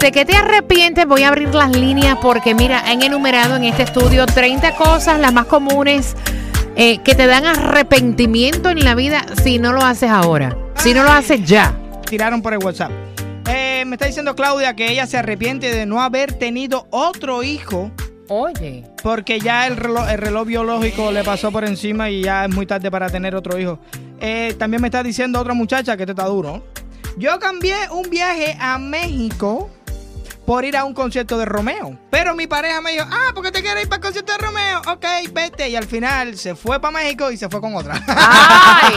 ¿De qué te arrepientes? Voy a abrir las líneas porque mira, han enumerado en este estudio 30 cosas, las más comunes, eh, que te dan arrepentimiento en la vida si no lo haces ahora, si no lo haces ya. Tiraron por el WhatsApp. Eh, me está diciendo Claudia que ella se arrepiente de no haber tenido otro hijo Oye. porque ya el reloj, el reloj biológico le pasó por encima y ya es muy tarde para tener otro hijo. Eh, también me está diciendo otra muchacha que esto está duro. Yo cambié un viaje a México por ir a un concierto de Romeo. Pero mi pareja me dijo, ah, ¿por qué te quieres ir para el concierto de Romeo? Ok, vete. Y al final se fue para México y se fue con otra. Ay,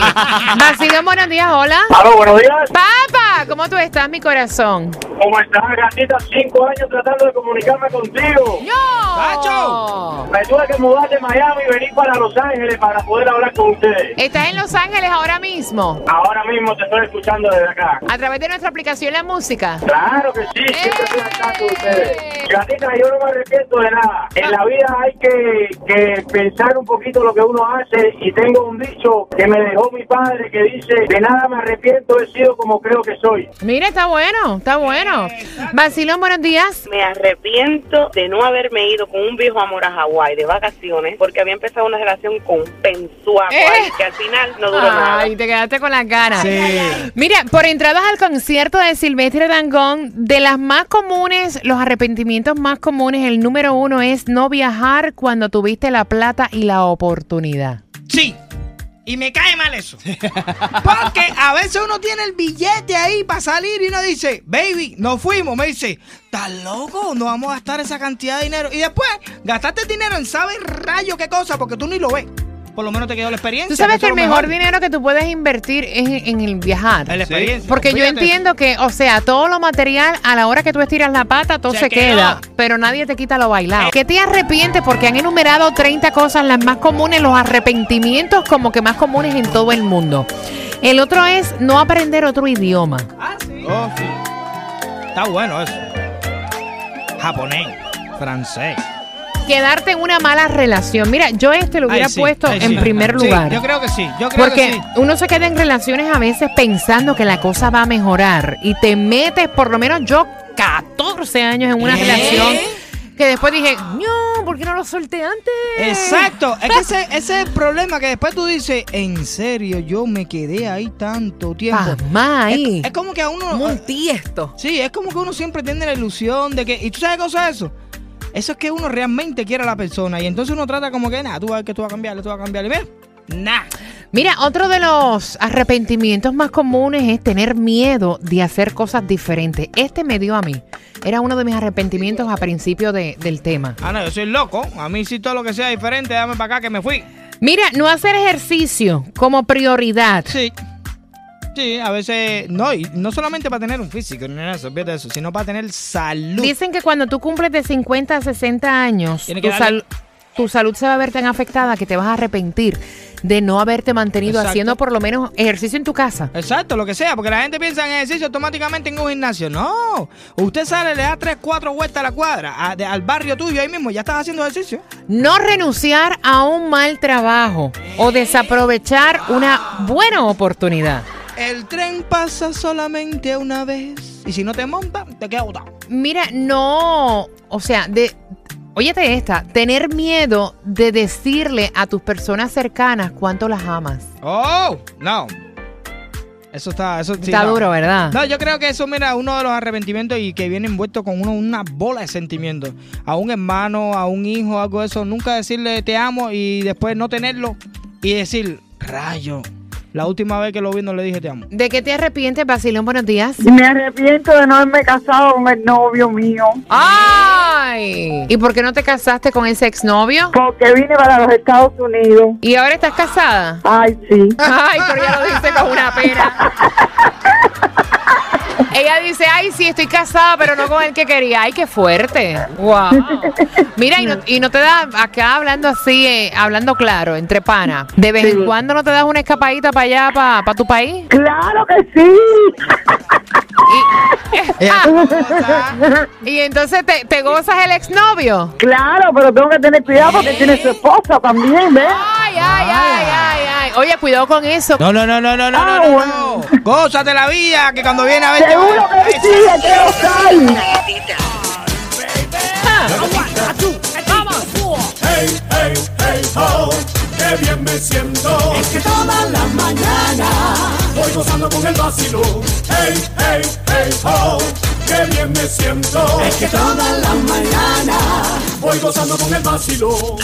Vacilón, buenos días, hola. Aló, buenos días. Papá, ¿cómo tú estás, mi corazón? ¿Cómo estás, gatita? Cinco años tratando de comunicarme contigo. ¡No! ¡Pacho! Me tuve que mudar de Miami y venir para Los Ángeles para poder hablar con ustedes. ¿Estás en Los Ángeles ahora mismo? Ahora mismo te estoy escuchando desde acá. A través de nuestra aplicación La Música. Claro que sí, siempre estoy tanto de ustedes. ¡Eh! Gatita, yo no me arrepiento de nada. En la vida hay que, que pensar un poquito lo que uno hace y tengo un dicho que me dejó mi padre que dice, de nada me arrepiento, he sido como creo que soy. Mira, está bueno, está bueno. Vacilón, buenos días. Me arrepiento de no haberme ido con un viejo amor a Hawái de vacaciones porque había empezado una relación con Pensuaco Eh. que al final no duró nada. Ay, te quedaste con las ganas. Sí. Mira, por entradas al concierto de Silvestre Dangón, de las más comunes, los arrepentimientos más comunes, el número uno es no viajar cuando tuviste la plata y la oportunidad. Sí. Y me cae mal eso. Porque a veces uno tiene el billete ahí para salir y uno dice, baby, nos fuimos. Me dice, ¿estás loco? No vamos a gastar esa cantidad de dinero. Y después gastaste el dinero en sabe rayo qué cosa porque tú ni lo ves. Por lo menos te quedó la experiencia. Tú sabes que el mejor dinero que tú puedes invertir es en, en el viajar. La experiencia. Porque yo entiendo que, o sea, todo lo material, a la hora que tú estiras la pata, todo se, queda. Pero nadie te quita lo bailado. ¿Qué te arrepientes? Porque han enumerado 30 cosas, las más comunes, los arrepentimientos como que más comunes en todo el mundo. El otro es no aprender otro idioma. Ah, sí. Oh, sí. Está bueno eso. Japonés, francés. Quedarte en una mala relación. Mira, yo este lo hubiera Ay, sí, puesto ay, en sí. primer Sí, lugar. yo creo que sí. Yo creo Porque sí. uno se queda en relaciones a veces pensando que la cosa va a mejorar y te metes, por lo menos yo, 14 años en una ¿Eh? relación que después dije, no, ¿por qué no lo solté antes? Exacto, es que ese, ese es el problema que después tú dices, en serio, yo me quedé ahí tanto tiempo. Pasma ahí. Es, es como que a uno... Como un tiesto. Sí, es como que uno siempre tiene la ilusión de que... ¿Y tú sabes qué cosa es eso? Eso es que uno realmente quiere a la persona y entonces uno trata como que, nada, tú vas a ver que tú vas a cambiarle, tú vas a cambiarle. Mira, nah. Mira, otro de los arrepentimientos más comunes es tener miedo de hacer cosas diferentes. Este me dio a mí. Era uno de mis arrepentimientos a principio de- del tema. Ah, no, yo soy loco. A mí sí todo lo que sea diferente, dame para acá que me fui. Mira, no hacer ejercicio como prioridad. Sí. Sí, a veces, no, y no solamente para tener un físico, ni nada de eso, eso, sino para tener salud. Dicen que cuando tú cumples de 50 a 60 años, tu, que darle- sal- tu salud se va a ver tan afectada que te vas a arrepentir de no haberte mantenido Exacto. haciendo por lo menos ejercicio en tu casa. Exacto, lo que sea, porque la gente piensa en ejercicio automáticamente en un gimnasio. No, usted sale, le da tres, cuatro vueltas a la cuadra, a- de- al barrio tuyo ahí mismo, ya estás haciendo ejercicio. No renunciar a un mal trabajo o desaprovechar una buena oportunidad. El tren pasa solamente una vez y si no te monta, te queda botado. Mira, no, o sea, de óyete esta, tener miedo de decirle a tus personas cercanas cuánto las amas. Oh, no. Eso está, eso sí, Está no. duro, ¿verdad? No, yo creo que eso, mira, uno de los arrepentimientos y que viene envuelto con uno una bola de sentimientos. A un hermano, a un hijo, algo de eso. Nunca decirle te amo y después no tenerlo y decir, rayo, la última vez que lo vi no le dije te amo. ¿De qué te arrepientes, Basilón? Buenos días. Me arrepiento de no haberme casado con el novio mío. ¡Ay! ¿Y por qué no te casaste con ese exnovio? Porque vine para los Estados Unidos. ¿Y ahora estás casada? Ay, sí. Ay, pero ya lo dice con una pena. Ella dice, ay, sí, estoy casada, pero no con el que quería. Ay, qué fuerte. Wow. Mira, y no, y no te da, acá hablando así, eh, hablando claro, entre pana, ¿de vez en cuando no te das una escapadita para allá, para tu país? Claro que sí. Y entonces te, te gozas el exnovio. Claro, pero tengo que tener cuidado porque tiene su esposa también, ¿ves? Ay, ay, ay, ay, ay. Oye, cuidado con eso. No, no, no, no, no, no, Ah, no, no, bueno. no. Gózate la vida, que cuando viene a ver. Seguro que sí, hay que gozar. Hey, hey, hey, ho, qué bien me siento. Es que toda la mañana voy gozando con el vacilo. Hey, hey, hey, ho, qué bien me siento. Es que toda la mañana voy gozando con el vacilo.